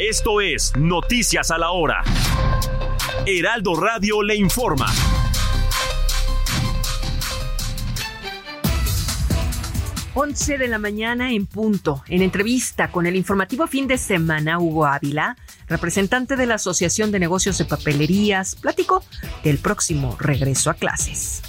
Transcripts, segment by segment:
Esto es Noticias a la Hora. Heraldo Radio le informa. 11 de la mañana en punto. En entrevista con el informativo fin de semana, Hugo Ávila, representante de la Asociación de Negocios de Papelerías, platicó del próximo regreso a clases.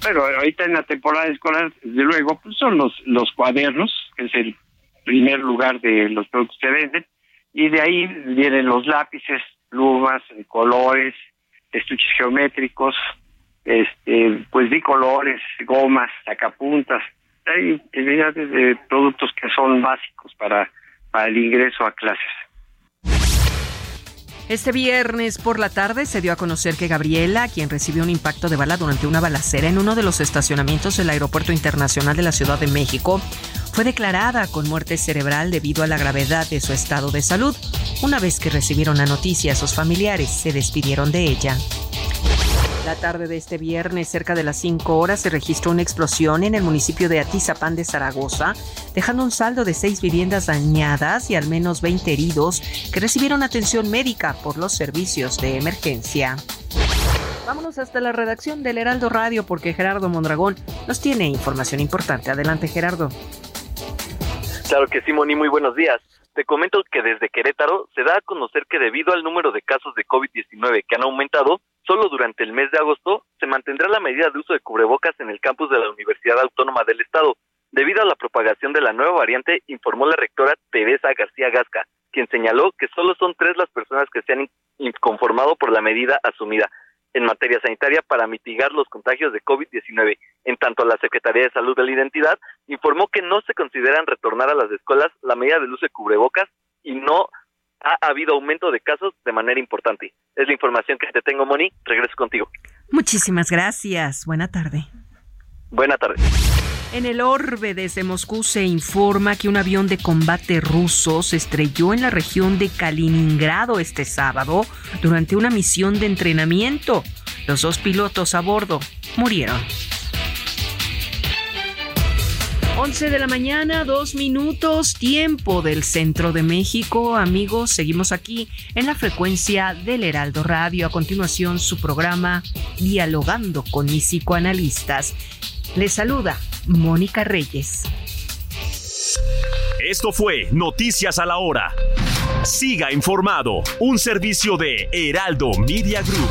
Pero ahorita en la temporada escolar, desde luego, pues son los, los cuadernos, que es el primer lugar de los productos que se venden, y de ahí vienen los lápices, plumas, colores, estuches geométricos, este, pues bicolores, gomas, sacapuntas, hay unidades de productos que son básicos para, para el ingreso a clases. Este viernes por la tarde se dio a conocer que Gabriela, quien recibió un impacto de bala durante una balacera en uno de los estacionamientos del Aeropuerto Internacional de la Ciudad de México, fue declarada con muerte cerebral debido a la gravedad de su estado de salud. Una vez que recibieron la noticia, sus familiares se despidieron de ella. La tarde de este viernes, cerca de las 5 horas, se registró una explosión en el municipio de Atizapán de Zaragoza, dejando un saldo de seis viviendas dañadas y al menos 20 heridos que recibieron atención médica por los servicios de emergencia. Vámonos hasta la redacción del Heraldo Radio porque Gerardo Mondragón nos tiene información importante. Adelante, Gerardo. Claro que sí, Moni, muy buenos días. Te comento que desde Querétaro se da a conocer que debido al número de casos de COVID-19 que han aumentado, solo durante el mes de agosto se mantendrá la medida de uso de cubrebocas en el campus de la Universidad Autónoma del Estado. Debido a la propagación de la nueva variante, informó la rectora Teresa García Gasca, quien señaló que solo son tres las personas que se han inconformado por la medida asumida en materia sanitaria para mitigar los contagios de COVID-19. En tanto, la Secretaría de Salud de la Identidad informó que no se consideran retornar a las escuelas la medida del uso de cubrebocas y no ha habido aumento de casos de manera importante. Es la información que te tengo, Moni. Regreso contigo. Muchísimas gracias. Buena tarde. Buena tarde. En el orbe desde Moscú se informa que un avión de combate ruso se estrelló en la región de Kaliningrado este sábado durante una misión de entrenamiento. Los dos pilotos a bordo murieron. 11 de la mañana, dos minutos, tiempo del centro de México. Amigos, seguimos aquí en la frecuencia del Heraldo Radio. A continuación, su programa Dialogando con mis psicoanalistas. Les saluda Mónica Reyes. Esto fue Noticias a la Hora. Siga informado, un servicio de Heraldo Media Group.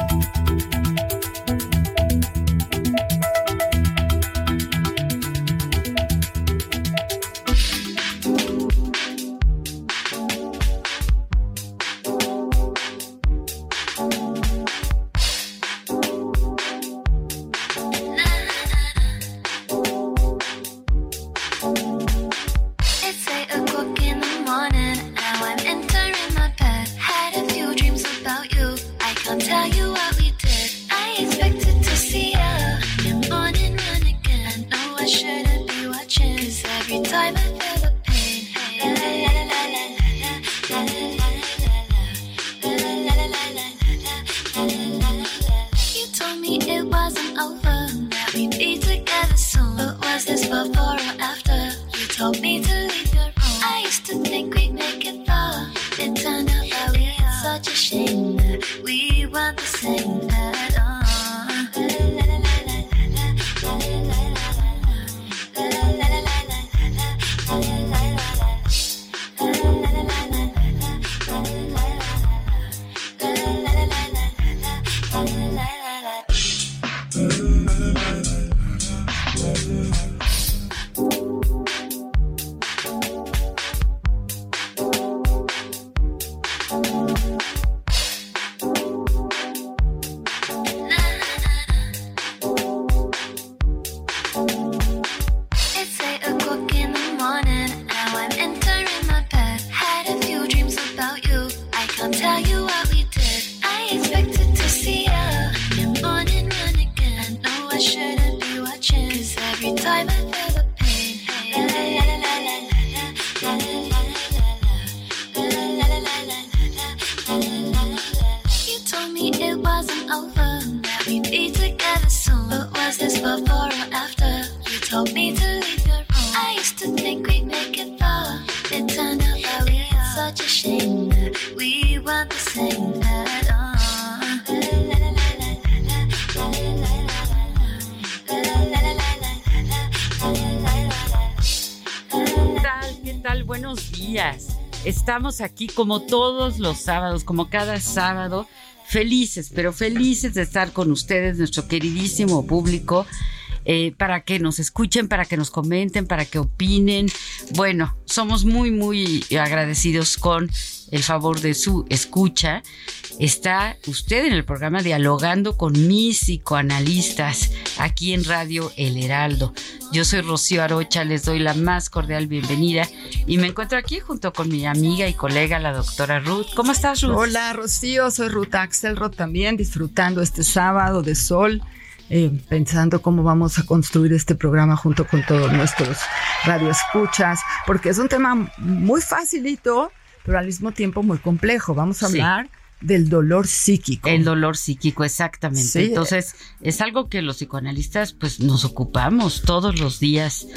such a shame that we weren't the same. Aquí como todos los sábados, como cada sábado, felices, pero felices de estar con ustedes, nuestro queridísimo público. Eh, para que nos escuchen, para que nos comenten, para que opinen. Bueno, somos muy, muy agradecidos con el favor de su escucha. Está usted en el programa Dialogando con mis psicoanalistas aquí en Radio El Heraldo. Yo soy Rocío Arocha, les doy la más cordial bienvenida y me encuentro aquí junto con mi amiga y colega, la doctora Ruth. ¿Cómo estás, Ruth? Hola, Rocío, soy Ruth Axelrod también, disfrutando este sábado de sol. Eh, pensando cómo vamos a construir este programa junto con todos nuestros radioescuchas, porque es un tema muy facilito, pero al mismo tiempo muy complejo. Vamos a hablar del dolor psíquico. El dolor psíquico, exactamente. Entonces, es algo que los psicoanalistas pues nos ocupamos todos los días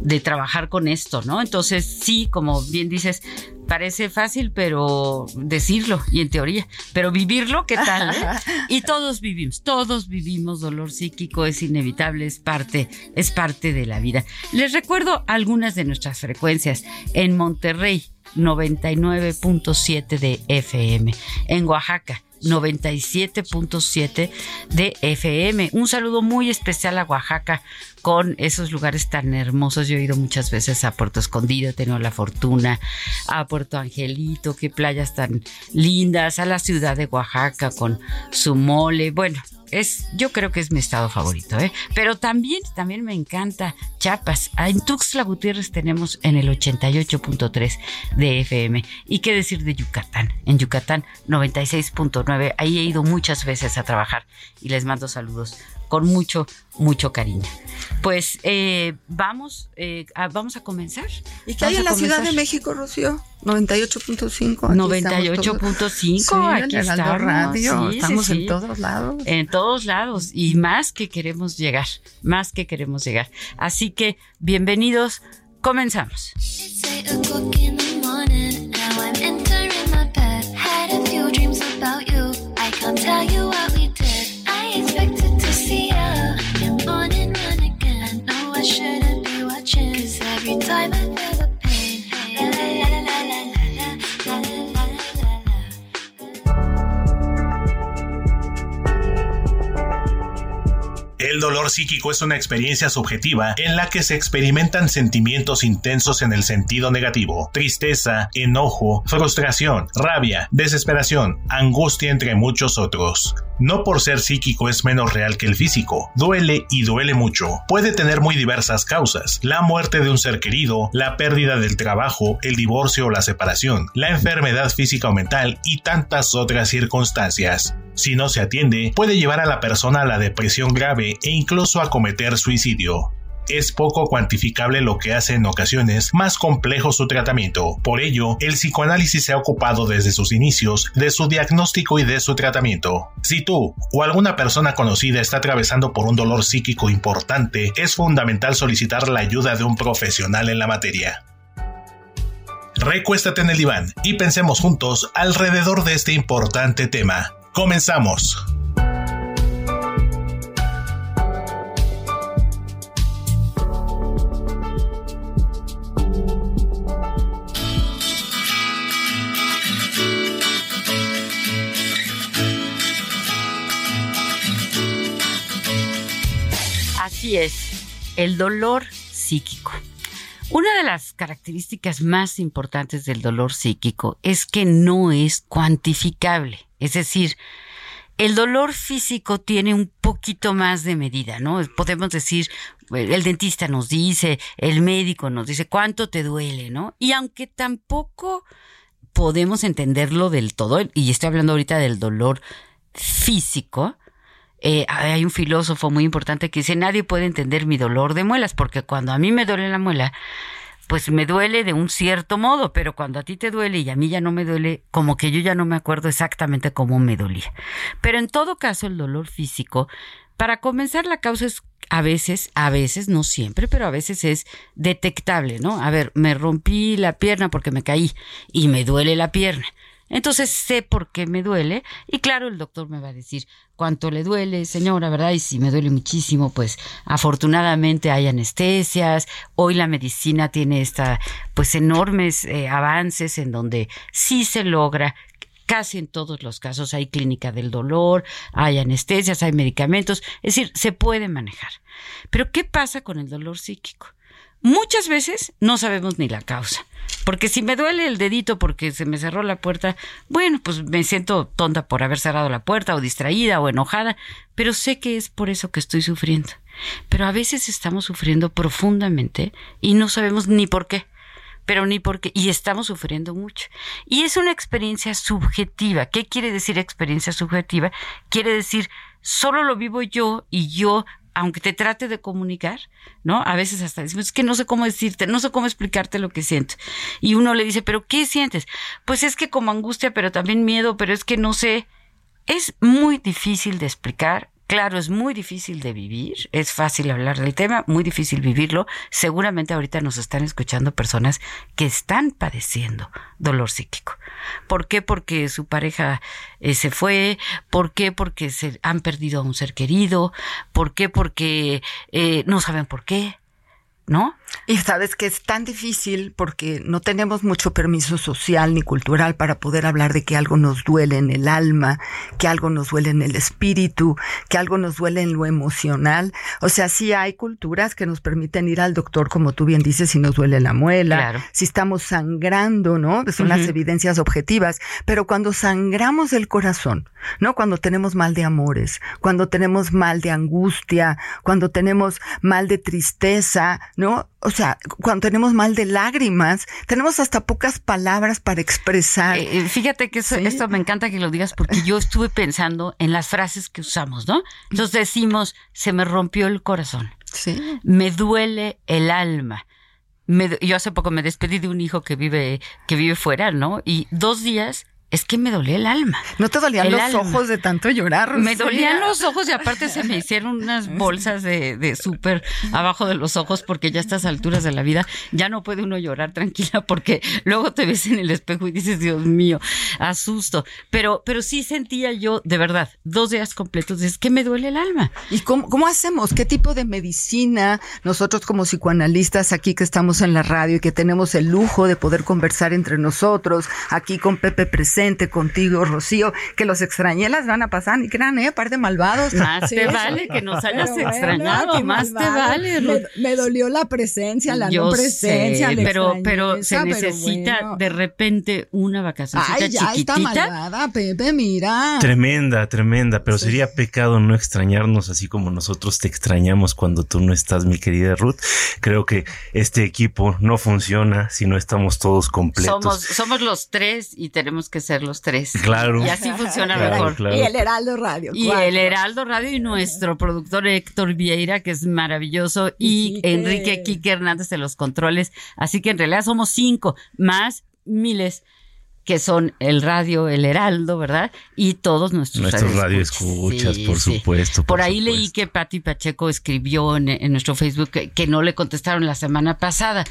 de trabajar con esto, ¿no? Entonces, sí, como bien dices, parece fácil, pero decirlo y en teoría, pero vivirlo, ¿qué tal? Eh? y todos vivimos, todos vivimos dolor psíquico, es inevitable, es parte, es parte de la vida. Les recuerdo algunas de nuestras frecuencias en Monterrey 99.7 de FM. En Oaxaca, 97.7 de FM. Un saludo muy especial a Oaxaca con esos lugares tan hermosos. Yo he ido muchas veces a Puerto Escondido, he tenido la fortuna, a Puerto Angelito, qué playas tan lindas, a la ciudad de Oaxaca con su mole. Bueno, es, yo creo que es mi estado favorito, ¿eh? Pero también, también me encanta Chiapas. En Tuxtla Gutiérrez tenemos en el 88.3 de FM. ¿Y qué decir de Yucatán? En Yucatán 96.9. Ahí he ido muchas veces a trabajar y les mando saludos con mucho, mucho cariño. Pues eh, vamos, eh, a, vamos a comenzar. ¿Y qué hay en la Ciudad de México, Rocío? 98.5. 98.5, aquí estamos. Radio, estamos en todos lados. En todos lados y más que queremos llegar, más que queremos llegar. Así que bienvenidos, comenzamos. El dolor psíquico es una experiencia subjetiva en la que se experimentan sentimientos intensos en el sentido negativo, tristeza, enojo, frustración, rabia, desesperación, angustia, entre muchos otros. No por ser psíquico es menos real que el físico, duele y duele mucho. Puede tener muy diversas causas, la muerte de un ser querido, la pérdida del trabajo, el divorcio o la separación, la enfermedad física o mental y tantas otras circunstancias. Si no se atiende, puede llevar a la persona a la depresión grave e incluso a cometer suicidio es poco cuantificable lo que hace en ocasiones más complejo su tratamiento. Por ello, el psicoanálisis se ha ocupado desde sus inicios de su diagnóstico y de su tratamiento. Si tú o alguna persona conocida está atravesando por un dolor psíquico importante, es fundamental solicitar la ayuda de un profesional en la materia. Recuéstate en el diván y pensemos juntos alrededor de este importante tema. Comenzamos. Así es, el dolor psíquico. Una de las características más importantes del dolor psíquico es que no es cuantificable. Es decir, el dolor físico tiene un poquito más de medida, ¿no? Podemos decir, el dentista nos dice, el médico nos dice cuánto te duele, ¿no? Y aunque tampoco podemos entenderlo del todo, y estoy hablando ahorita del dolor físico, eh, hay un filósofo muy importante que dice, nadie puede entender mi dolor de muelas, porque cuando a mí me duele la muela, pues me duele de un cierto modo, pero cuando a ti te duele y a mí ya no me duele, como que yo ya no me acuerdo exactamente cómo me dolía. Pero en todo caso, el dolor físico, para comenzar, la causa es a veces, a veces, no siempre, pero a veces es detectable, ¿no? A ver, me rompí la pierna porque me caí y me duele la pierna. Entonces sé por qué me duele y claro, el doctor me va a decir cuánto le duele, señora, ¿verdad? Y si me duele muchísimo, pues afortunadamente hay anestesias. Hoy la medicina tiene esta, pues enormes eh, avances en donde sí se logra casi en todos los casos hay clínica del dolor, hay anestesias, hay medicamentos, es decir, se puede manejar. Pero ¿qué pasa con el dolor psíquico? Muchas veces no sabemos ni la causa. Porque si me duele el dedito porque se me cerró la puerta, bueno, pues me siento tonta por haber cerrado la puerta o distraída o enojada, pero sé que es por eso que estoy sufriendo. Pero a veces estamos sufriendo profundamente y no sabemos ni por qué pero ni por qué, y estamos sufriendo mucho. Y es una experiencia subjetiva. ¿Qué quiere decir experiencia subjetiva? Quiere decir, solo lo vivo yo y yo aunque te trate de comunicar, ¿no? A veces hasta decimos, es que no sé cómo decirte, no sé cómo explicarte lo que siento. Y uno le dice, ¿pero qué sientes? Pues es que como angustia, pero también miedo, pero es que no sé. Es muy difícil de explicar Claro, es muy difícil de vivir, es fácil hablar del tema, muy difícil vivirlo. Seguramente ahorita nos están escuchando personas que están padeciendo dolor psíquico. ¿Por qué? Porque su pareja eh, se fue, ¿por qué? Porque se han perdido a un ser querido, ¿por qué? Porque eh, no saben por qué, ¿no? Y sabes que es tan difícil porque no tenemos mucho permiso social ni cultural para poder hablar de que algo nos duele en el alma, que algo nos duele en el espíritu, que algo nos duele en lo emocional. O sea, sí hay culturas que nos permiten ir al doctor, como tú bien dices, si nos duele la muela, si estamos sangrando, ¿no? Son las evidencias objetivas. Pero cuando sangramos el corazón, ¿no? Cuando tenemos mal de amores, cuando tenemos mal de angustia, cuando tenemos mal de tristeza, ¿no? O sea, cuando tenemos mal de lágrimas, tenemos hasta pocas palabras para expresar. Eh, eh, fíjate que esto me encanta que lo digas porque yo estuve pensando en las frases que usamos, ¿no? Entonces decimos, se me rompió el corazón. Sí. Me duele el alma. yo hace poco me despedí de un hijo que vive, que vive fuera, ¿no? Y dos días es que me dolía el alma. ¿No te dolían los ojos de tanto llorar? Me dolían los ojos y aparte se me hicieron unas bolsas de, de súper abajo de los ojos porque ya a estas alturas de la vida ya no puede uno llorar tranquila porque luego te ves en el espejo y dices, Dios mío, asusto. Pero, pero sí sentía yo, de verdad, dos días completos, es que me duele el alma. ¿Y cómo, cómo hacemos? ¿Qué tipo de medicina nosotros como psicoanalistas aquí que estamos en la radio y que tenemos el lujo de poder conversar entre nosotros, aquí con Pepe presente? Contigo, Rocío, que los extrañé las van a pasar, y crean, ¿eh? Par de malvados. Más te vale que nos hayas extrañado, más te vale. Me, dolió la presencia, la no presencia. pero, pero se necesita de repente una vacación Ay, ya está malvada, Pepe, mira. Tremenda, tremenda, pero sería pecado no extrañarnos así como nosotros te extrañamos cuando tú no estás, mi querida Ruth. Creo que este equipo no funciona si no estamos todos completos. Somos, somos los tres y tenemos que ser los tres. Claro. Y así funciona mejor. Y el Heraldo Radio. Y el Heraldo Radio y nuestro productor Héctor Vieira, que es maravilloso, y, Enrique Quique Hernández de los controles. Así que en realidad somos cinco, más miles que son el radio, el Heraldo, ¿verdad? Y todos nuestros Nuestros radio escuchas, por supuesto. Por, ahí leí que Patti Pacheco escribió en, nuestro Facebook que, no le contestaron la semana pasada.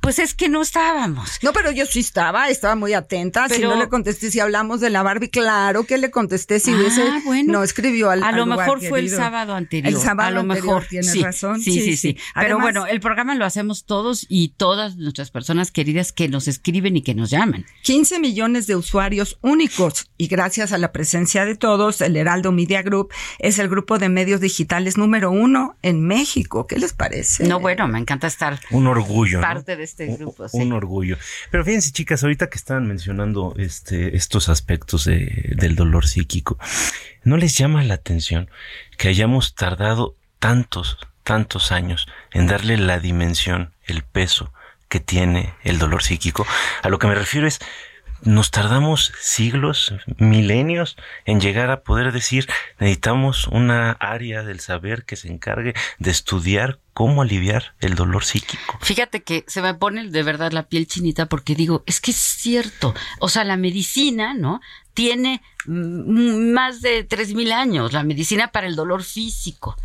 Pues es que no estábamos. No, pero yo sí estaba, estaba muy atenta. si no le contesté, si hablamos de la Barbie, claro que le contesté si hubiese. Ah, bueno, no escribió al A lo mejor fue el sábado anterior. El sábado a lo mejor. Tienes razón. Sí, sí, sí. Pero bueno, el programa lo hacemos todos y todas nuestras personas queridas que nos escriben y que nos llaman. 15 millones de usuarios únicos y gracias a la presencia de todos, el Heraldo Media Group es el grupo de medios digitales número uno en México. ¿Qué les parece? No, bueno, me encanta estar un orgullo, parte de este grupo. Un, orgullo. Pero fíjense, chicas, ahorita que estaban mencionando este, estos aspectos del dolor psíquico, ¿no les llama la atención que hayamos tardado tantos, tantos años en darle la dimensión, el peso que tiene el dolor psíquico? A lo que me refiero es, nos tardamos siglos, milenios en llegar a poder decir necesitamos una área del saber que se encargue de estudiar cómo aliviar el dolor psíquico. Fíjate que se me pone de verdad la piel chinita porque digo, es que es cierto, o sea, la medicina, ¿no? Tiene más de tres mil años, la medicina para el dolor físico.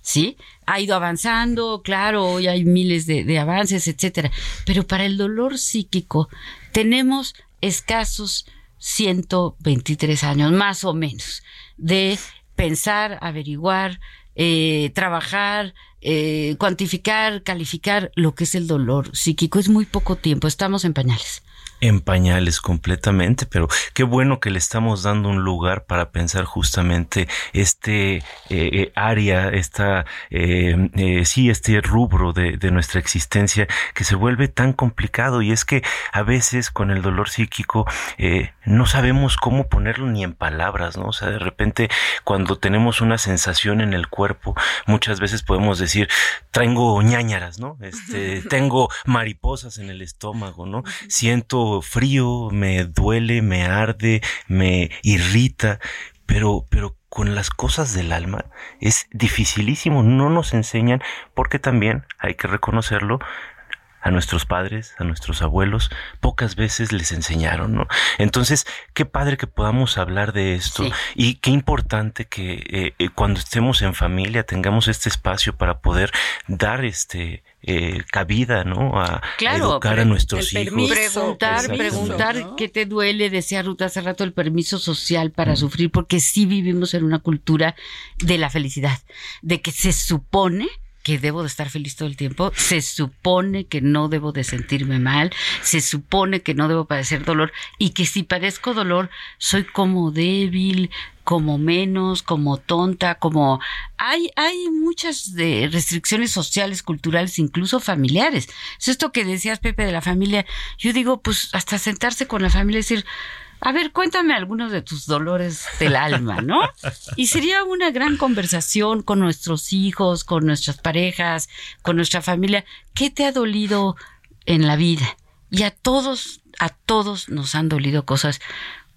¿sí? Ha ido avanzando, claro, hoy hay miles de, de, avances, etcétera. Pero para el dolor psíquico tenemos escasos 123 años, más o menos, de pensar, averiguar, eh, trabajar, eh, cuantificar, calificar lo que es el dolor psíquico. Es muy poco tiempo, estamos en pañales en pañales completamente, pero qué bueno que le estamos dando un lugar para pensar justamente este eh, eh, área, esta, eh, sí, este rubro de, de, nuestra existencia que se vuelve tan complicado y es que a veces con el dolor psíquico no sabemos cómo ponerlo ni en palabras, ¿no? O sea, de repente cuando tenemos una sensación en el cuerpo, muchas veces podemos decir, traigo ñañaras, ¿no? Este, tengo mariposas en el estómago, ¿no? Siento frío, me duele, me arde, me irrita, pero, pero con las cosas del alma es dificilísimo, no nos enseñan porque también hay que reconocerlo, a nuestros padres, a nuestros abuelos, pocas veces les enseñaron, ¿no? Entonces, qué padre que podamos hablar de esto y qué importante que eh, eh, cuando estemos en familia tengamos este espacio para poder dar este eh, cabida, ¿no? A, educar a nuestros hijos. Preguntar, preguntar qué te duele, decía Ruta hace rato, el permiso social para sufrir, porque sí vivimos en una cultura de la felicidad, de que se supone que debo de estar feliz todo el tiempo, se supone que no debo de sentirme mal, se supone que no debo padecer dolor y que si padezco dolor soy como débil, como menos, como tonta, como hay hay muchas de restricciones sociales, culturales, incluso familiares. Es esto que decías Pepe de la familia. Yo digo, pues hasta sentarse con la familia y decir, a ver, cuéntame algunos de tus dolores del alma, ¿no? Y sería una gran conversación con nuestros hijos, con nuestras parejas, con nuestra familia. ¿Qué te ha dolido en la vida? Y a todos, a todos nos han dolido cosas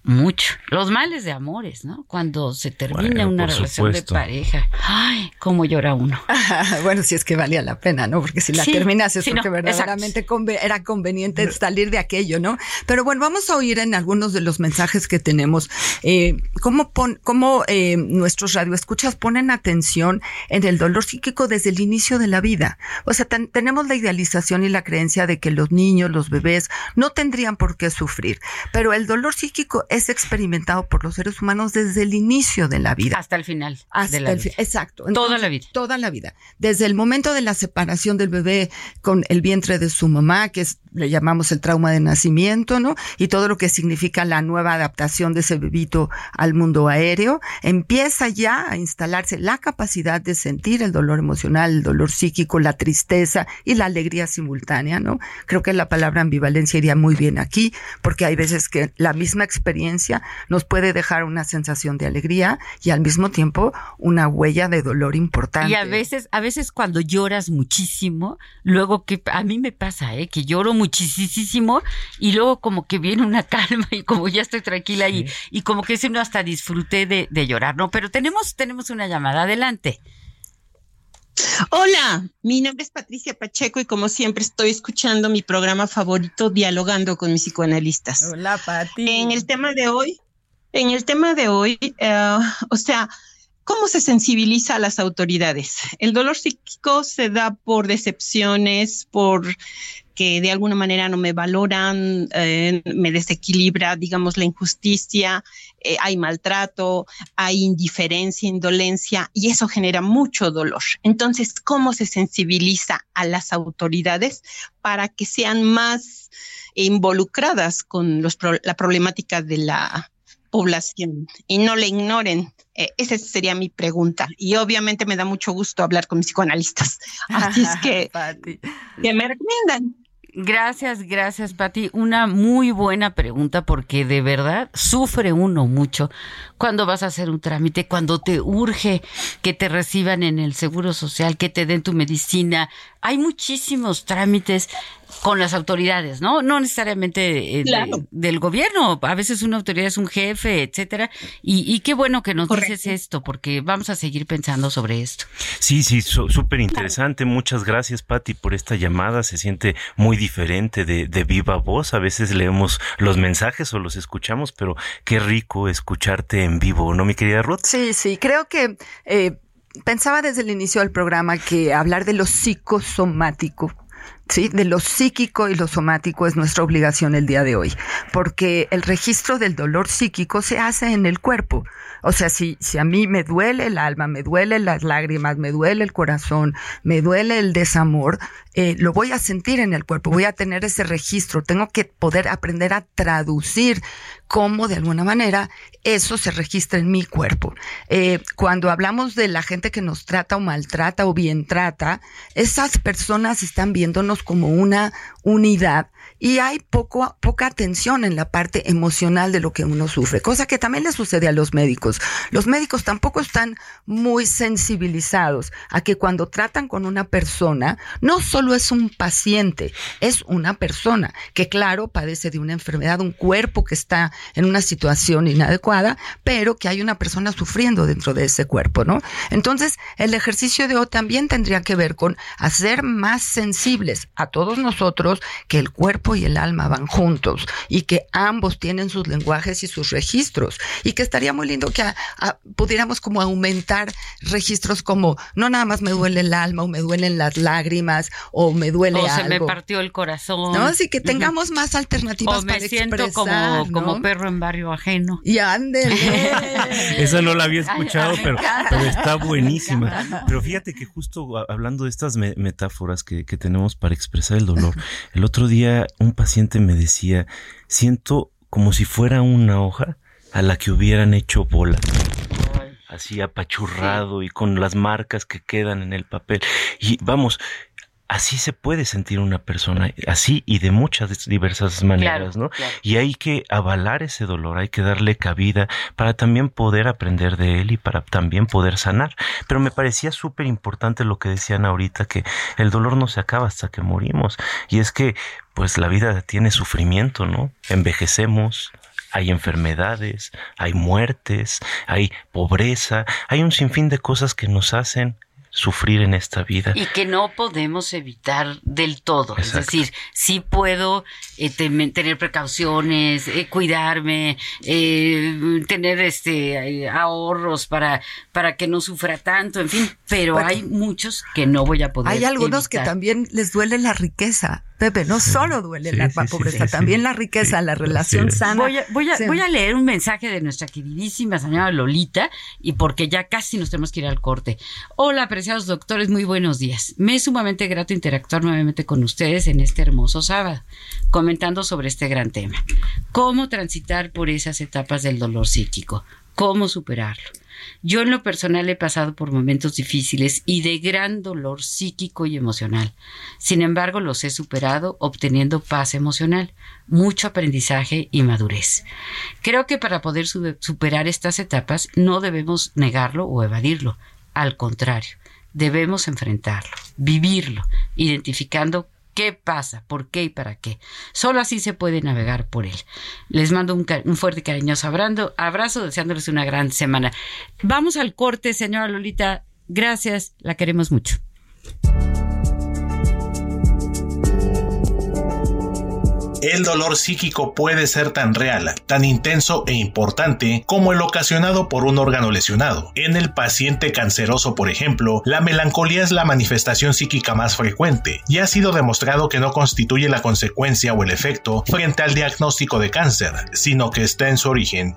mucho. Los males de amores, ¿no? Cuando se termina una relación de pareja. Ay, cómo llora uno. bueno, si es que valía la pena, ¿no? Porque si la terminas es porque verdaderamente era conveniente salir de aquello, ¿no? Pero bueno, vamos a oír en algunos de los mensajes que tenemos eh, cómo, pon, cómo eh, nuestros radioescuchas ponen atención en el dolor psíquico desde el inicio de la vida. O sea, tenemos la idealización y la creencia de que los niños, los bebés, no tendrían por qué sufrir. Pero el dolor psíquico es experimentado por los seres humanos desde el inicio de la vida. Hasta el final. Hasta el vida. Exacto. toda la vida. Toda la vida. Desde el momento de la separación del bebé con el vientre de su mamá, que es, le llamamos el trauma de nacimiento, ¿no? Y todo lo que significa la nueva adaptación de ese bebito al mundo aéreo, empieza ya a instalarse la capacidad de sentir el dolor emocional, el dolor psíquico, la tristeza y la alegría simultánea, ¿no? Creo que la palabra ambivalencia iría muy bien aquí, porque hay veces que la misma experiencia nos puede dejar una sensación de alegría y al mismo tiempo una huella de dolor importante. Y a veces, a veces cuando lloras muchísimo, luego que a mí me pasa, ¿eh? que lloro muchísimo y luego como que viene una calma y como ya estoy tranquila y, y como que ese no hasta disfruté de, de llorar, ¿no? Pero tenemos, tenemos una llamada, adelante. Hola, mi nombre es Patricia Pacheco y como siempre estoy escuchando mi programa favorito, Dialogando con mis psicoanalistas. Hola, Pati. En el tema de hoy, en el tema de hoy, eh, o sea, ¿cómo se sensibiliza a las autoridades? El dolor psíquico se da por decepciones, por que de alguna manera no me valoran, eh, me desequilibra, digamos, la injusticia, eh, hay maltrato, hay indiferencia, indolencia, y eso genera mucho dolor. Entonces, ¿cómo se sensibiliza a las autoridades para que sean más involucradas con la problemática de la población y no le ignoren? Eh, esa sería mi pregunta. Y obviamente me da mucho gusto hablar con mis psicoanalistas. Así es que, ¿qué me recomiendan? Gracias, gracias, Pati. Una muy buena pregunta porque de verdad sufre uno mucho cuando vas a hacer un trámite, cuando te urge que te reciban en el seguro social, que te den tu medicina. Hay muchísimos trámites con las autoridades, ¿no? No necesariamente eh, del gobierno. A veces una autoridad es un jefe, etcétera. Y, qué bueno que nos dices esto, porque vamos a seguir pensando sobre esto. Sí, sí, súper interesante. Muchas gracias, Patti, por esta llamada. Se siente muy diferente de, de viva voz. A veces leemos los mensajes o los escuchamos, pero qué rico escucharte en vivo, ¿no, mi querida Ruth? Sí, sí. Creo que eh, pensaba desde el inicio del programa que hablar de lo psicosomático ¿sí? de lo psíquico y lo somático es nuestra obligación el día de hoy, porque el registro del dolor psíquico se hace en el cuerpo. O sea, si, si a mí me duele el alma, me duele las lágrimas, me duele el corazón, me duele el desamor, eh, lo voy a sentir en el cuerpo, voy a tener ese registro, tengo que poder aprender a traducir cómo de alguna manera eso se registra en mi cuerpo. Eh, cuando hablamos de la gente que nos trata o maltrata o bien trata, esas personas están viéndonos como una unidad y hay poco, poca atención en la parte emocional de lo que uno sufre, cosa que también le sucede a los médicos. Los médicos tampoco están muy sensibilizados a que cuando tratan con una persona, no solo es un paciente, es una persona que claro padece de una enfermedad, un cuerpo que está en una situación inadecuada, pero que hay una persona sufriendo dentro de ese cuerpo, ¿no? Entonces, el ejercicio de hoy también tendría que ver con hacer más sensibles a todos nosotros que el cuerpo y el alma van juntos y que ambos tienen sus lenguajes y sus registros y que estaría muy lindo que pudiéramos como aumentar registros como no nada más me duele el alma o me duelen las lágrimas o me duele o se me partió el corazón. No, así que tengamos más alternativas o me siento como, como perro en barrio ajeno. Y ándele. Esa no la había escuchado, pero, está buenísima. Pero fíjate que justo hablando de estas metáforas que, que tenemos para expresar el dolor, el otro día un paciente me decía, siento como si fuera una hoja a la que hubieran hecho bola así apachurrado y con las marcas que quedan en el papel. Y vamos, así se puede sentir una persona, así y de muchas diversas maneras, ¿no? Y hay que avalar ese dolor, hay que darle cabida para también poder aprender de él y para también poder sanar. Pero me parecía súper importante lo que decían ahorita, que el dolor no se acaba hasta que morimos. Y es que, pues la vida tiene sufrimiento, ¿no? Envejecemos, hay enfermedades, hay muertes, hay pobreza, hay un sinfín de cosas que nos hacen sufrir en esta vida. Y que no podemos evitar del todo. Es decir, sí puedo eh, tener precauciones, eh, cuidarme, eh, tener este ahorros para, para que no sufra tanto, en fin, pero hay muchos que no voy a poder. Hay algunos que también les duele la riqueza. Pepe, no solo duele la pobreza, también la riqueza, la relación sana. Voy a, voy, a, voy a leer un mensaje de nuestra queridísima señora Lolita, y porque ya casi nos tenemos que ir al corte. Hola, apreciados doctores, muy buenos días. Me es sumamente grato interactuar nuevamente con ustedes en este hermoso sábado, comentando sobre este gran tema. ¿Cómo transitar por esas etapas del dolor psíquico? ¿Cómo superarlo? Yo en lo personal he pasado por momentos difíciles y de gran dolor psíquico y emocional. Sin embargo, los he superado obteniendo paz emocional, mucho aprendizaje y madurez. Creo que para poder superar estas etapas no debemos negarlo o evadirlo. Al contrario, debemos enfrentarlo, vivirlo, identificando qué pasa, por qué y para qué. Solo así se puede navegar por él. Les mando un, fuerte cariñoso abrazo, deseándoles una gran semana. Vamos al corte, señora Lolita. Gracias, la queremos mucho. El dolor psíquico puede ser tan real, tan intenso e importante como el ocasionado por un órgano lesionado. En el paciente canceroso, por ejemplo, la melancolía es la manifestación psíquica más frecuente y ha sido demostrado que no constituye la consecuencia o el efecto frente al diagnóstico de cáncer, sino que está en su origen.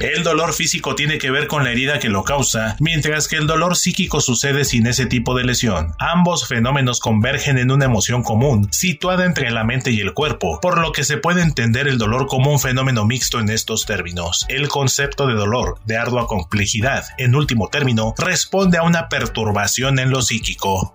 El dolor físico tiene que ver con la herida que lo causa, mientras que el dolor psíquico sucede sin ese tipo de lesión. Ambos fenómenos convergen en una emoción común, situada entre la mente y el cuerpo, por lo que se puede entender el dolor como un fenómeno mixto en estos términos. El concepto de dolor, de ardua complejidad, en último término, responde a una perturbación en lo psíquico.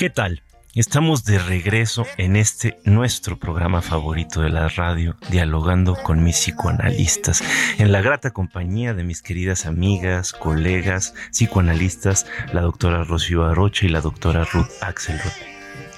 ¿Qué tal? Estamos de regreso en este nuestro programa favorito de la radio, dialogando con mis psicoanalistas, en la grata compañía de mis queridas amigas, colegas, psicoanalistas, la doctora Rocío Arocha y la doctora Ruth Axelrod.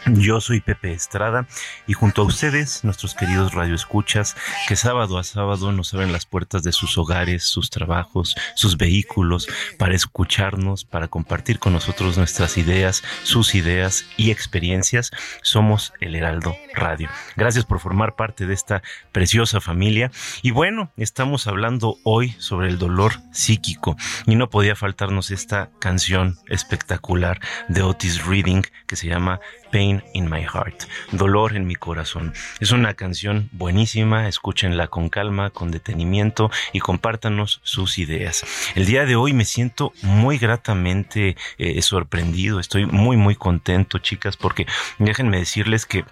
Yo soy Pepe Estrada y junto a ustedes, nuestros queridos radioescuchas, que sábado a sábado nos abren las puertas de sus hogares, sus trabajos, sus vehículos, para escucharnos, para compartir con nosotros nuestras ideas, sus ideas y experiencias, somos el Heraldo Radio. Gracias por formar parte de esta preciosa familia. Y bueno, estamos hablando hoy sobre el dolor psíquico y no podía faltarnos esta canción espectacular de Otis Reading que se llama Pain in My Heart, Dolor en mi corazón. Es una canción buenísima, escúchenla con calma, con detenimiento y compártanos sus ideas. El día de hoy me siento muy gratamente eh, sorprendido, estoy muy muy contento chicas porque déjenme decirles que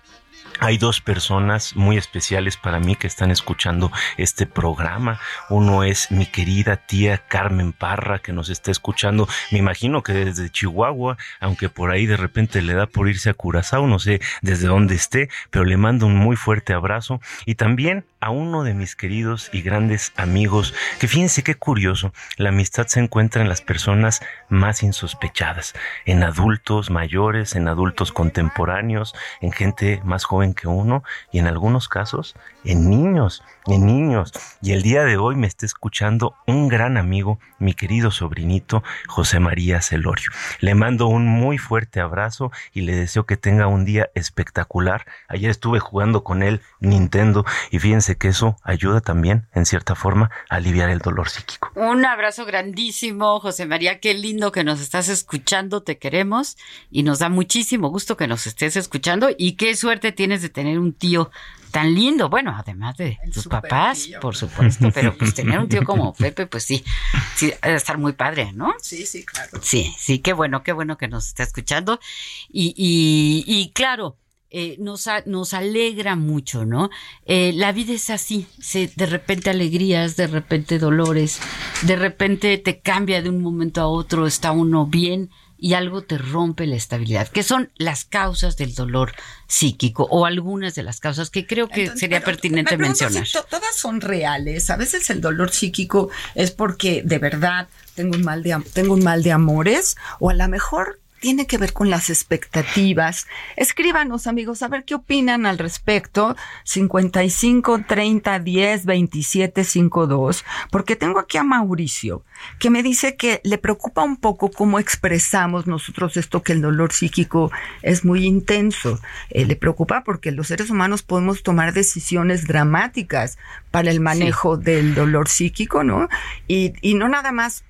hay dos personas muy especiales para mí que están escuchando este programa. Uno es mi querida tía Carmen Parra que nos está escuchando, me imagino que desde Chihuahua, aunque por ahí de repente le da por irse a Curazao, no sé desde dónde esté, pero le mando un muy fuerte abrazo. Y también a uno de mis queridos y grandes amigos, que fíjense qué curioso, la amistad se encuentra en las personas más insospechadas, en adultos mayores, en adultos contemporáneos, en gente más joven que uno y en algunos casos en niños, en niños. Y el día de hoy me está escuchando un gran amigo, mi querido sobrinito José María Celorio. Le mando un muy fuerte abrazo y le deseo que tenga un día espectacular. Ayer estuve jugando con él Nintendo y fíjense que eso ayuda también, en cierta forma, a aliviar el dolor psíquico. Un abrazo grandísimo, José María. Qué lindo que nos estás escuchando, te queremos y nos da muchísimo gusto que nos estés escuchando y qué suerte tienes de tener un tío tan lindo. Bueno, además de tus papás, por supuesto, pero pues tener un tío como Pepe, pues sí, sí, debe estar muy padre, ¿no? Sí, sí, claro. Sí, sí, qué bueno, qué bueno que nos está escuchando. Y, y, y claro, eh, nos, a, nos alegra mucho, ¿no? Eh, la vida es así, se, de repente alegrías, de repente dolores, de repente te cambia de un momento a otro, está uno bien y algo te rompe la estabilidad, que son las causas del dolor psíquico o algunas de las causas que creo que sería pertinente mencionar. todas son reales. A veces el dolor psíquico es porque de verdad tengo un mal de, tengo un mal de amores o a lo mejor tiene que ver con las expectativas. Escríbanos, amigos, a ver qué opinan al respecto. 55 30 10 27 52, porque tengo aquí a Mauricio, que me dice que le preocupa un poco cómo expresamos nosotros esto, que el dolor psíquico es muy intenso. Eh, le preocupa porque los seres humanos podemos tomar decisiones dramáticas para el manejo del dolor psíquico, ¿no? Y, y no nada más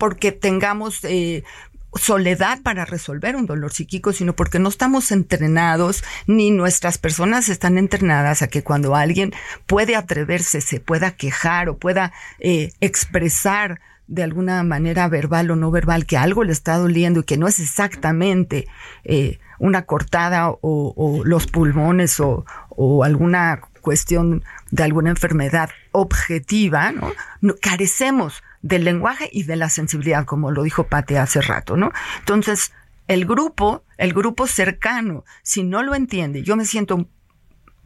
porque tengamos eh, soledad para resolver un dolor psíquico, sino porque no estamos entrenados ni nuestras personas están entrenadas a que cuando alguien puede atreverse, se pueda quejar o pueda eh, expresar de alguna manera verbal o no verbal que algo le está doliendo y que no es exactamente eh, una cortada o, los pulmones o, o alguna cuestión de alguna enfermedad objetiva, ¿no? Carecemos del lenguaje y de la sensibilidad, como lo dijo Pate hace rato, ¿no? Entonces, el grupo, el grupo cercano, si no lo entiende, yo me siento,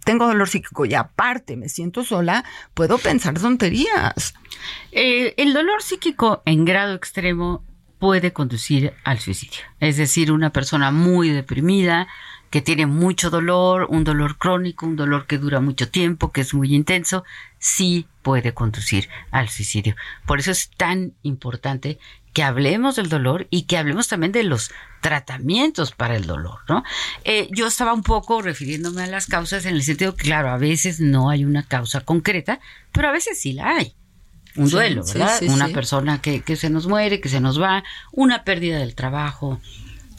tengo dolor psíquico y aparte me siento sola, puedo pensar tonterías. Eh, el dolor psíquico en grado extremo puede conducir al suicidio. Es decir, una persona muy deprimida, que tiene mucho dolor, un dolor crónico, un dolor que dura mucho tiempo, que es muy intenso, sí puede conducir al suicidio. Por eso es tan importante que hablemos del dolor y que hablemos también de los tratamientos para el dolor, ¿no? Eh, yo estaba un poco refiriéndome a las causas en el sentido que, claro, a veces no hay una causa concreta, pero a veces sí la hay. Un duelo, ¿verdad? una persona que, que se nos muere, que se nos va, una pérdida del trabajo,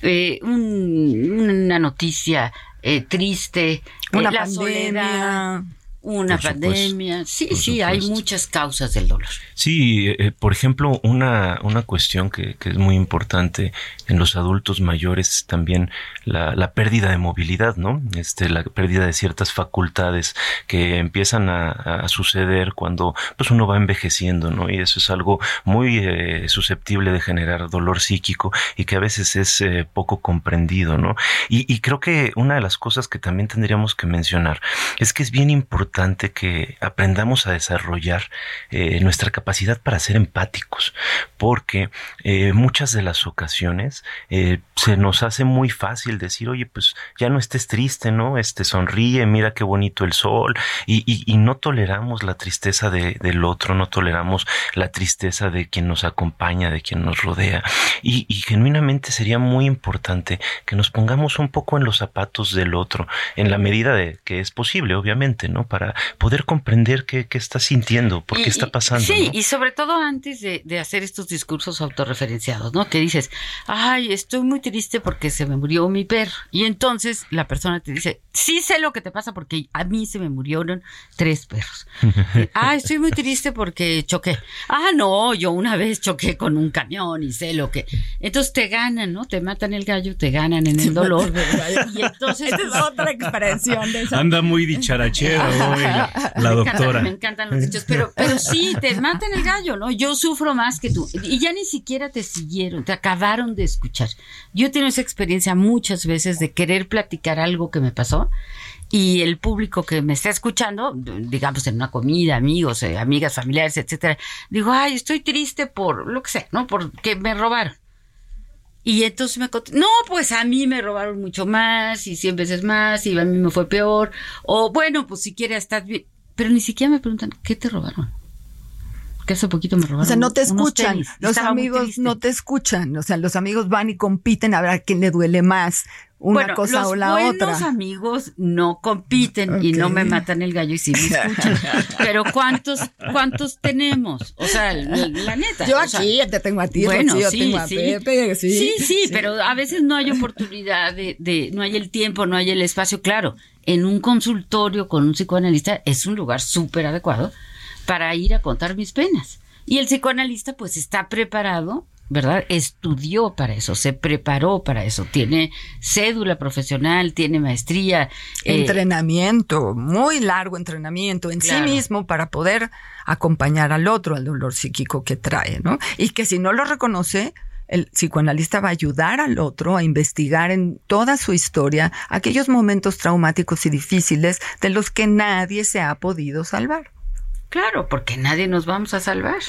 eh, una noticia eh, triste, una la pandemia una pandemia. Sí, sí, hay muchas causas del dolor. Sí, eh, por ejemplo, una, una cuestión que, que, es muy importante en los adultos mayores también la, la, pérdida de movilidad, ¿no? Este, la pérdida de ciertas facultades que empiezan a, a suceder cuando pues uno va envejeciendo, ¿no? Y eso es algo muy eh, susceptible de generar dolor psíquico y que a veces es eh, poco comprendido, ¿no? Y, y creo que una de las cosas que también tendríamos que mencionar es que es bien importante que aprendamos a desarrollar eh, nuestra capacidad para ser empáticos, porque eh, muchas de las ocasiones eh, se nos hace muy fácil decir, oye, pues ya no estés triste, ¿no? Este sonríe, mira qué bonito el sol, y, y, no toleramos la tristeza de, del otro, no toleramos la tristeza de quien nos acompaña, de quien nos rodea, y, y genuinamente sería muy importante que nos pongamos un poco en los zapatos del otro, en la medida de que es posible, obviamente, ¿no? Para poder comprender qué, qué está sintiendo, por qué está pasando. Sí, y sobre todo antes de, de, hacer estos discursos autorreferenciados, ¿no? Que dices, ay, estoy muy triste porque se me murió mi perro. Y entonces la persona te dice, sí sé lo que te pasa porque a mí se me murieron tres perros. ah, estoy muy triste porque choqué. Ah, no, yo una vez choqué con un camión y sé lo que. Entonces te ganan, ¿no? Te matan el gallo, te ganan en el dolor. y entonces. Esa es otra expresión de esa. Anda muy dicharachera la, doctora. Me encantan, los dichos, pero, pero sí, te matan el gallo, ¿no? Yo sufro más que tú. Y ya ni siquiera te siguieron, te acabaron de escuchar. Yo tengo esa experiencia muchas veces de querer platicar algo que me pasó y el público que me está escuchando, digamos en una comida, amigos, eh, amigas, familiares, etcétera, digo, ay, estoy triste por lo que sea, ¿no? Porque me robaron. Y entonces me no, pues a mí me robaron mucho más y cien veces más y a mí me fue peor. O bueno, pues si quieres estás bien. Pero ni siquiera me preguntan, ¿qué te robaron? Que hace poquito me robaron. O sea, no te escuchan. Los amigos no te escuchan. O sea, los amigos van y compiten a ver a quién le duele más una cosa o la otra. Los amigos no compiten y no me matan el gallo y sí me escuchan. Pero ¿cuántos cuántos tenemos? O sea, la, neta. Yo aquí te tengo a ti, bueno, sí, tengo a Pepe, sí, sí, sí, pero a veces no hay oportunidad de, de, no hay el tiempo, no hay el espacio. Claro, en un consultorio con un psicoanalista es un lugar súper adecuado para ir a contar mis penas. Y el psicoanalista pues está preparado ¿verdad? Estudió para eso, se preparó para eso, tiene cédula profesional, tiene maestría. Eh, entrenamiento, muy largo entrenamiento en sí mismo para poder acompañar al otro al dolor psíquico que trae, ¿no? Y que si no lo reconoce, el psicoanalista va a ayudar al otro a investigar en toda su historia aquellos momentos traumáticos y difíciles de los que nadie se ha podido salvar. Claro, porque nadie nos vamos a salvar.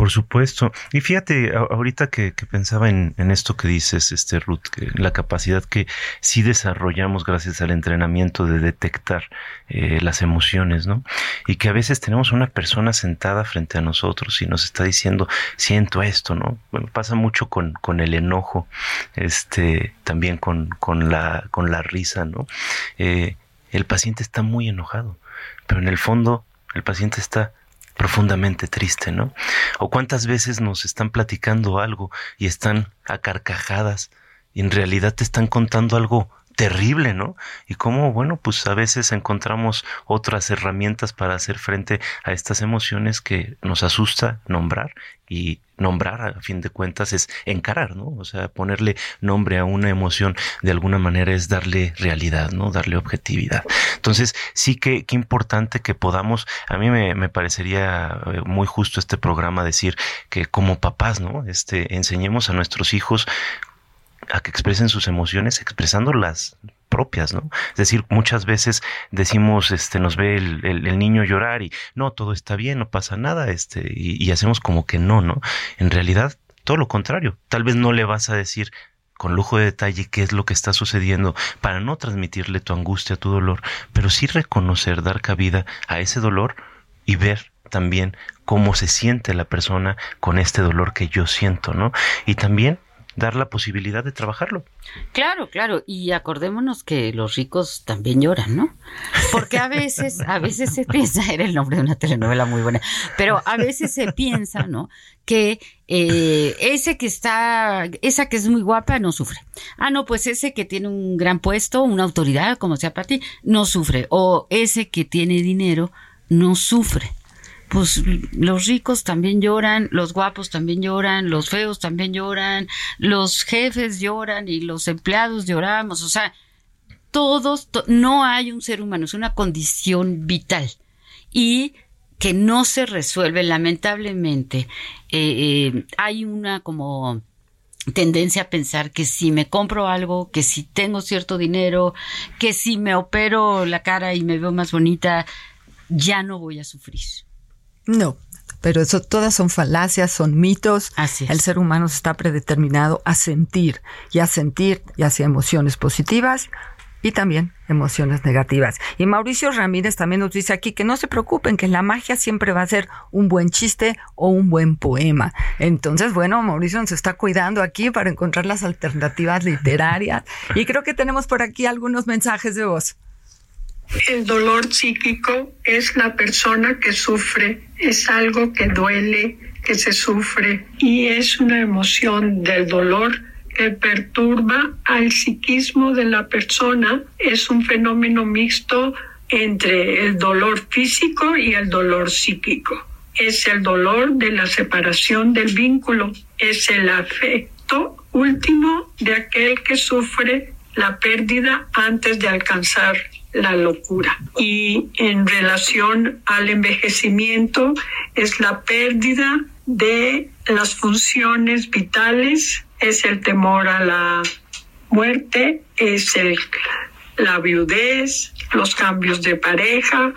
Por supuesto. Y fíjate, ahorita que, pensaba en, esto que dices, este Ruth, que la capacidad que sí desarrollamos gracias al entrenamiento de detectar eh, las emociones, ¿no? Y que a veces tenemos una persona sentada frente a nosotros y nos está diciendo, siento esto, ¿no? Bueno, pasa mucho con, con el enojo, este, también con, con, la, con la risa, ¿no? Eh, el paciente está muy enojado, pero en el fondo el paciente está profundamente triste, ¿no? O cuántas veces nos están platicando algo y están a carcajadas y en realidad te están contando algo terrible, ¿no? Y cómo, bueno, pues a veces encontramos otras herramientas para hacer frente a estas emociones que nos asusta nombrar y nombrar a fin de cuentas es encarar, ¿no? O sea, ponerle nombre a una emoción de alguna manera es darle realidad, ¿no? Darle objetividad. Entonces, sí que, qué importante que podamos, a mí me, me parecería eh, muy justo este programa decir que como papás, ¿no? Este, enseñemos a nuestros hijos a que expresen sus emociones expresando las propias, ¿no? Es decir, muchas veces decimos, este, nos ve el, niño llorar y no, todo está bien, no pasa nada, este, y, y hacemos como que no, ¿no? En realidad, todo lo contrario. Tal vez no le vas a decir con lujo de detalle qué es lo que está sucediendo para no transmitirle tu angustia, tu dolor, pero sí reconocer, dar cabida a ese dolor y ver también cómo se siente la persona con este dolor que yo siento, ¿no? Y también dar la posibilidad de trabajarlo. Claro, claro, y acordémonos que los ricos también lloran, ¿no? Porque a veces, a veces se piensa, era el nombre de una telenovela muy buena, pero a veces se piensa, ¿no? Que eh, ese que está, esa que es muy guapa no sufre. Ah, no, pues ese que tiene un gran puesto, una autoridad, como sea para ti, no sufre. O ese que tiene dinero no sufre pues los ricos también lloran, los guapos también lloran, los feos también lloran, los jefes lloran y los empleados lloramos, o sea, todos, no hay un ser humano, es una condición vital y que no se resuelve, lamentablemente, eh, eh, hay una como tendencia a pensar que si me compro algo, que si tengo cierto dinero, que si me opero la cara y me veo más bonita, ya no voy a sufrir. No, pero eso todas son falacias, son mitos. Así El ser humano está predeterminado a sentir y a sentir ya sea emociones positivas y también emociones negativas. Y Mauricio Ramírez también nos dice aquí que no se preocupen, que la magia siempre va a ser un buen chiste o un buen poema. Entonces, bueno, Mauricio nos está cuidando aquí para encontrar las alternativas literarias. Y creo que tenemos por aquí algunos mensajes de voz. El dolor psíquico es la persona que sufre, es algo que duele, que se sufre y es una emoción del dolor que perturba al psiquismo de la persona. Es un fenómeno mixto entre el dolor físico y el dolor psíquico. Es el dolor de la separación del vínculo, es el afecto último de aquel que sufre la pérdida antes de alcanzar la locura. Y en relación al envejecimiento es la pérdida de las funciones vitales, es el temor a la muerte, es el, la viudez, los cambios de pareja,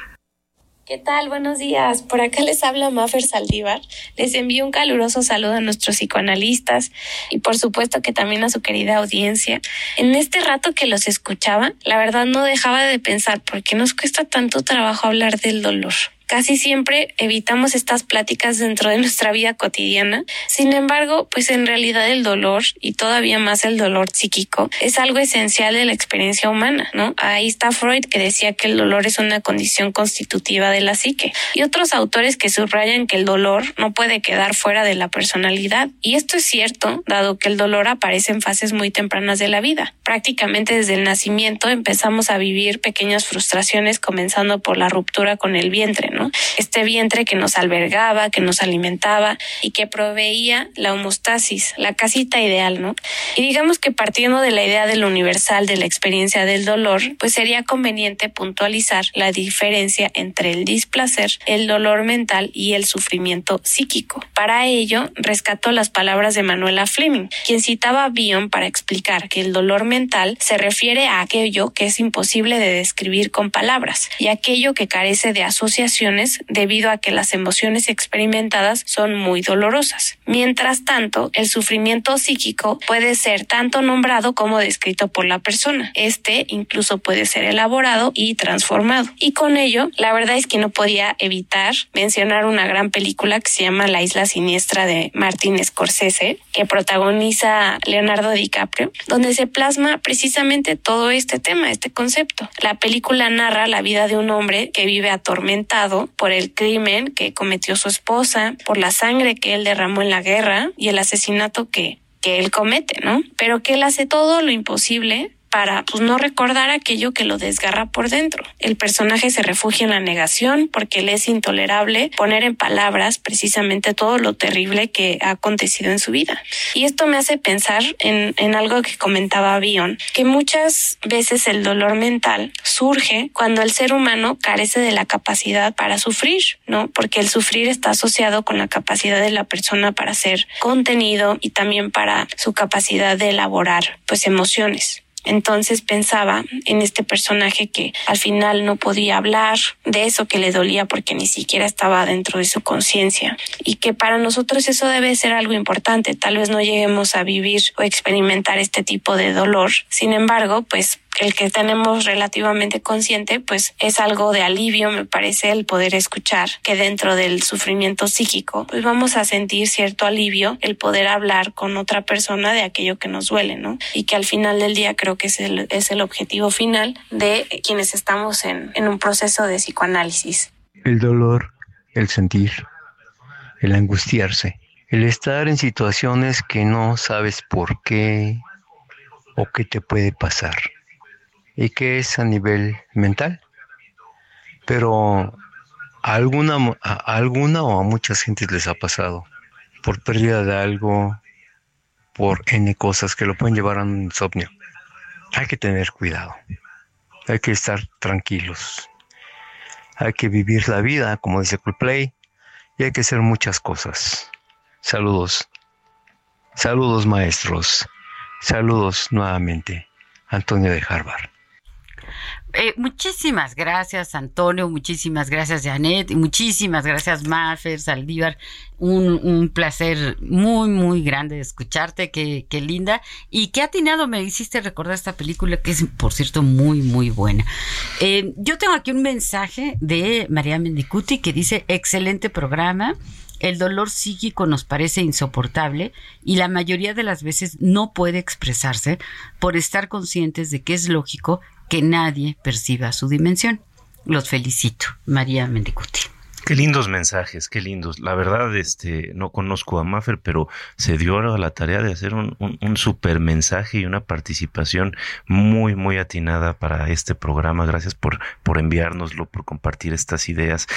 ¿Qué tal? Buenos días. Por acá les habla Mafer Saldívar. Les envío un caluroso saludo a nuestros psicoanalistas y por supuesto que también a su querida audiencia. En este rato que los escuchaba, la verdad no dejaba de pensar por qué nos cuesta tanto trabajo hablar del dolor. Casi siempre evitamos estas pláticas dentro de nuestra vida cotidiana. Sin embargo, pues en realidad el dolor y todavía más el dolor psíquico es algo esencial de la experiencia humana, ¿no? Ahí está Freud que decía que el dolor es una condición constitutiva de la psique y otros autores que subrayan que el dolor no puede quedar fuera de la personalidad. Y esto es cierto, dado que el dolor aparece en fases muy tempranas de la vida. Prácticamente desde el nacimiento empezamos a vivir pequeñas frustraciones comenzando por la ruptura con el vientre, ¿no? Este vientre que nos albergaba, que nos alimentaba y que proveía la homostasis, la casita ideal, ¿no? Y digamos que partiendo de la idea de lo universal de la experiencia del dolor, pues sería conveniente puntualizar la diferencia entre el displacer, el dolor mental y el sufrimiento psíquico. Para ello, rescató las palabras de Manuela Fleming, quien citaba a Bion para explicar que el dolor mental se refiere a aquello que es imposible de describir con palabras y aquello que carece de asociaciones debido a que las emociones experimentadas son muy dolorosas. Mientras tanto, el sufrimiento psíquico puede ser tanto nombrado como descrito por la persona. Este incluso puede ser elaborado y transformado. Y con ello, la verdad es que no podía evitar mencionar una gran película que se llama La isla siniestra de Martin Scorsese, que protagoniza Leonardo DiCaprio, donde se plasma precisamente todo este tema, este concepto. La película narra la vida de un hombre que vive atormentado por el crimen que cometió su esposa, por la sangre que él derramó en la guerra y el asesinato que, que él comete, ¿no? Pero que él hace todo lo imposible para pues no recordar aquello que lo desgarra por dentro. El personaje se refugia en la negación porque le es intolerable poner en palabras precisamente todo lo terrible que ha acontecido en su vida. Y esto me hace pensar en, en algo que comentaba Bion, que muchas veces el dolor mental surge cuando el ser humano carece de la capacidad para sufrir, ¿no? Porque el sufrir está asociado con la capacidad de la persona para ser contenido y también para su capacidad de elaborar pues emociones. Entonces pensaba en este personaje que al final no podía hablar de eso que le dolía porque ni siquiera estaba dentro de su conciencia y que para nosotros eso debe ser algo importante. Tal vez no lleguemos a vivir o experimentar este tipo de dolor. Sin embargo, pues el que tenemos relativamente consciente, pues es algo de alivio, me parece, el poder escuchar que dentro del sufrimiento psíquico, pues vamos a sentir cierto alivio el poder hablar con otra persona de aquello que nos duele, ¿no? Y que al final del día creo que es el, es el objetivo final de quienes estamos en, en un proceso de psicoanálisis. El dolor, el sentir, el angustiarse, el estar en situaciones que no sabes por qué o qué te puede pasar y que es a nivel mental. Pero a alguna, a alguna o a muchas gentes les ha pasado por pérdida de algo, por N cosas que lo pueden llevar a un insomnio. Hay que tener cuidado, hay que estar tranquilos, hay que vivir la vida, como dice Coldplay, y hay que hacer muchas cosas. Saludos, saludos maestros, saludos nuevamente, Antonio de Harvard. Eh, muchísimas gracias, Antonio. Muchísimas gracias, Janet. Muchísimas gracias, Mafer, Saldívar. Un, un, placer muy, muy grande de escucharte. Qué, qué linda. Y qué atinado me hiciste recordar esta película, que es, por cierto, muy, muy buena. Eh, yo tengo aquí un mensaje de María Mendicuti que dice: excelente programa. El dolor psíquico nos parece insoportable y la mayoría de las veces no puede expresarse por estar conscientes de que es lógico que nadie perciba su dimensión. Los felicito, María Mendicuti. Qué lindos mensajes, qué lindos. La verdad, este, no conozco a Maffer, pero se dio a la tarea de hacer un, un, super mensaje y una participación muy, muy atinada para este programa. Gracias por, por enviárnoslo, por compartir estas ideas.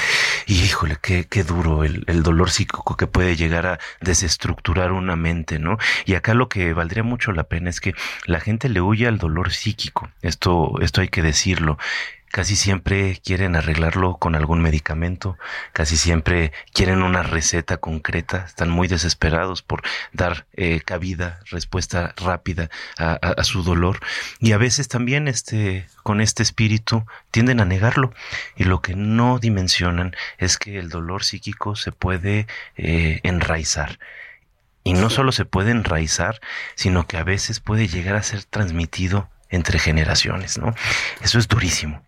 Y híjole, qué, qué duro el, el dolor psíquico que puede llegar a desestructurar una mente, ¿no? Y acá lo que valdría mucho la pena es que la gente le huye al dolor psíquico. Esto, esto hay que decirlo casi siempre quieren arreglarlo con algún medicamento, casi siempre quieren una receta concreta, están muy desesperados por dar eh, cabida, respuesta rápida a, a, a, su dolor y a veces también este con este espíritu tienden a negarlo y lo que no dimensionan es que el dolor psíquico se puede eh, enraizar. Y no solo se puede enraizar, sino que a veces puede llegar a ser transmitido entre generaciones, ¿no? Eso es durísimo.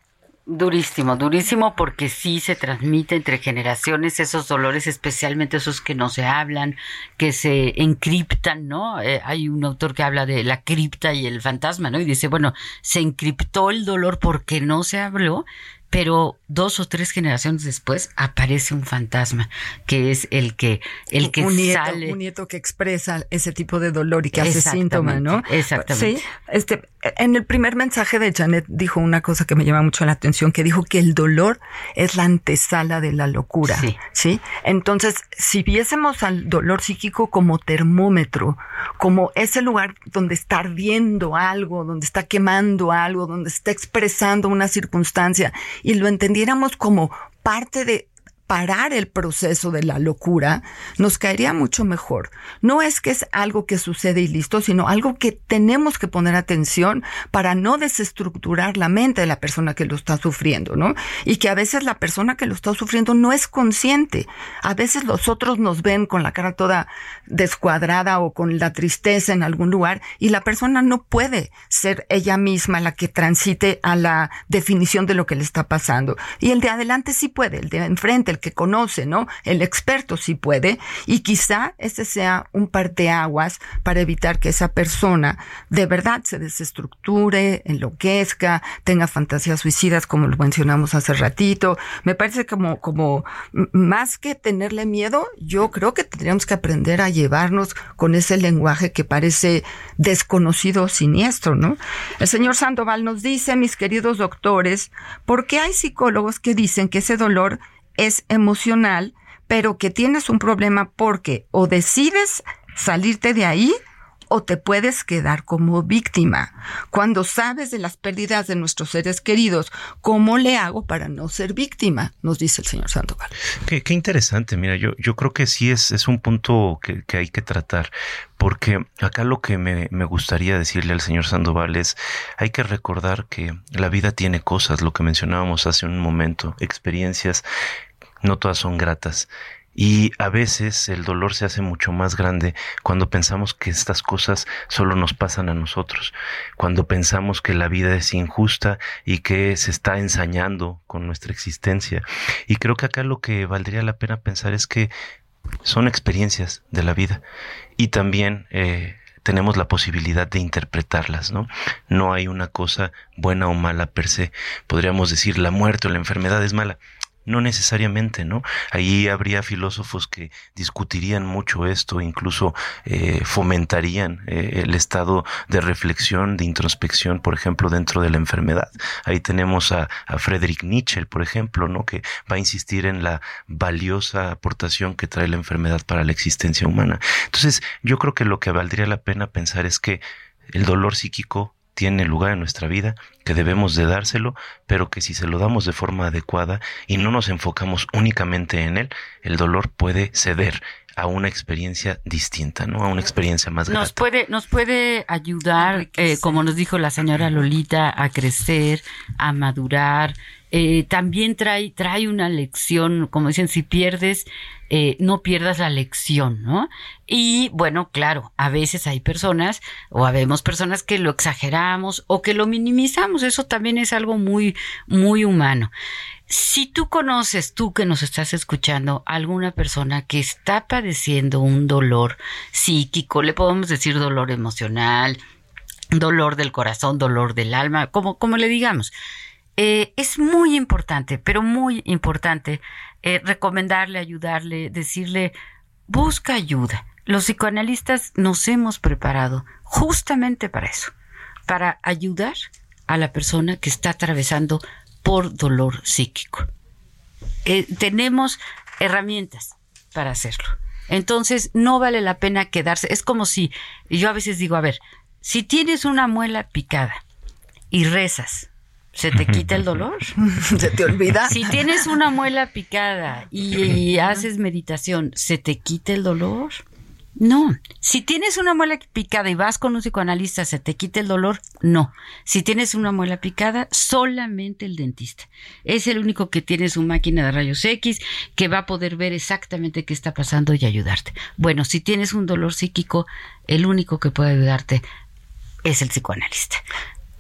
Durísimo, durísimo porque sí se transmite entre generaciones esos dolores, especialmente esos que no se hablan, que se encriptan, ¿no? Eh, hay un autor que habla de la cripta y el fantasma, ¿no? Y dice, bueno, se encriptó el dolor porque no se habló, pero dos o tres generaciones después aparece un fantasma que es el que el que un nieto, sale un nieto que expresa ese tipo de dolor y que hace síntoma, ¿no? Exactamente. Sí, este, en el primer mensaje de Janet dijo una cosa que me llama mucho la atención, que dijo que el dolor es la antesala de la locura, Sí. ¿sí? Entonces, si viésemos al dolor psíquico como termómetro, como ese lugar donde está ardiendo algo, donde está quemando algo, donde está expresando una circunstancia, y lo entendiéramos como parte de parar el proceso de la locura, nos caería mucho mejor. No es que es algo que sucede y listo, sino algo que tenemos que poner atención para no desestructurar la mente de la persona que lo está sufriendo, ¿no? Y que a veces la persona que lo está sufriendo no es consciente. A veces los otros nos ven con la cara toda descuadrada o con la tristeza en algún lugar y la persona no puede ser ella misma la que transite a la definición de lo que le está pasando. Y el de adelante sí puede, el de enfrente, el que conoce, ¿no? El experto sí puede y quizá ese sea un parteaguas para evitar que esa persona de verdad se desestructure, enloquezca, tenga fantasías suicidas como lo mencionamos hace ratito. Me parece como como más que tenerle miedo, yo creo que tendríamos que aprender a llevarnos con ese lenguaje que parece desconocido o siniestro, ¿no? El señor Sandoval nos dice, mis queridos doctores, ¿por qué hay psicólogos que dicen que ese dolor es emocional, pero que tienes un problema porque o decides salirte de ahí o te puedes quedar como víctima. Cuando sabes de las pérdidas de nuestros seres queridos, ¿cómo le hago para no ser víctima? Nos dice el señor Sandoval. Qué, interesante, mira, yo, yo creo que sí es, es un punto que, que hay que tratar, porque acá lo que me, me gustaría decirle al señor Sandoval es, hay que recordar que la vida tiene cosas, lo que mencionábamos hace un momento, experiencias, no todas son gratas. Y a veces el dolor se hace mucho más grande cuando pensamos que estas cosas solo nos pasan a nosotros, cuando pensamos que la vida es injusta y que se está ensañando con nuestra existencia. Y creo que acá lo que valdría la pena pensar es que son experiencias de la vida y también eh, tenemos la posibilidad de interpretarlas, ¿no? No hay una cosa buena o mala per se. Podríamos decir la muerte o la enfermedad es mala. No necesariamente, ¿no? Ahí habría filósofos que discutirían mucho esto, incluso eh, fomentarían eh, el estado de reflexión, de introspección, por ejemplo, dentro de la enfermedad. Ahí tenemos a, a Friedrich Nietzsche, por ejemplo, ¿no? Que va a insistir en la valiosa aportación que trae la enfermedad para la existencia humana. Entonces, yo creo que lo que valdría la pena pensar es que el dolor psíquico tiene lugar en nuestra vida, que debemos de dárselo, pero que si se lo damos de forma adecuada y no nos enfocamos únicamente en él, el dolor puede ceder a una experiencia distinta, ¿no? A una experiencia más grande. Nos puede, nos puede ayudar, eh, como nos dijo la señora Lolita, a crecer, a madurar. Eh, también trae, trae una lección, como dicen, si pierdes, eh, no pierdas la lección, ¿no? Y bueno, claro, a veces hay personas, o habemos personas que lo exageramos o que lo minimizamos. Eso también es algo muy, muy humano. Si tú conoces, tú que nos estás escuchando, alguna persona que está padeciendo un dolor psíquico, le podemos decir dolor emocional, dolor del corazón, dolor del alma, como, como le digamos. Eh, es muy importante, pero muy importante, eh, recomendarle, ayudarle, decirle, busca ayuda. Los psicoanalistas nos hemos preparado justamente para eso, para ayudar a la persona que está atravesando por dolor psíquico. Eh, tenemos herramientas para hacerlo. Entonces, no vale la pena quedarse. Es como si, yo a veces digo, a ver, si tienes una muela picada y rezas, ¿se te quita el dolor? ¿Se te olvida? Si tienes una muela picada y, y haces meditación, ¿se te quita el dolor? No. Si tienes una muela picada y vas con un psicoanalista, ¿se te quita el dolor? No. Si tienes una muela picada, solamente el dentista. Es el único que tiene su máquina de rayos X que va a poder ver exactamente qué está pasando y ayudarte. Bueno, si tienes un dolor psíquico, el único que puede ayudarte es el psicoanalista.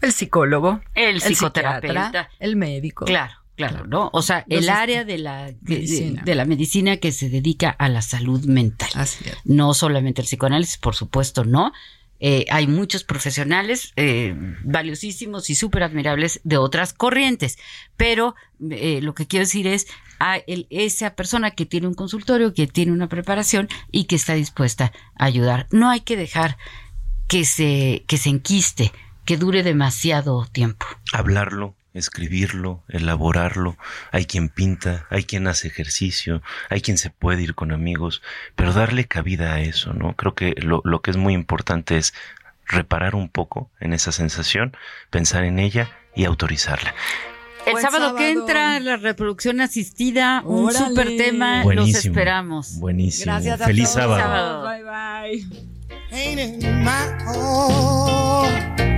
El psicólogo, El psicoterapeuta. el médico. Claro, claro, ¿no? O sea, el área de la, Medicina. de la medicina que se dedica a la salud mental. Así es. No solamente el psicoanálisis, por supuesto, no. eh, hay muchos profesionales eh, valiosísimos y súper admirables de otras corrientes, pero eh, lo que quiero decir es a esa persona que tiene un consultorio, que tiene una preparación y que está dispuesta a ayudar. No hay que dejar que se, que se enquiste, que dure demasiado tiempo. Hablarlo, escribirlo, elaborarlo. Hay quien pinta, hay quien hace ejercicio, hay quien se puede ir con amigos, pero darle cabida a eso, ¿no? Creo que lo, lo que es muy importante es reparar un poco en esa sensación, pensar en ella y autorizarla. El sábado, que entra la reproducción asistida, un super tema, los esperamos. Buenísimo. Gracias Feliz sábado. Bye bye.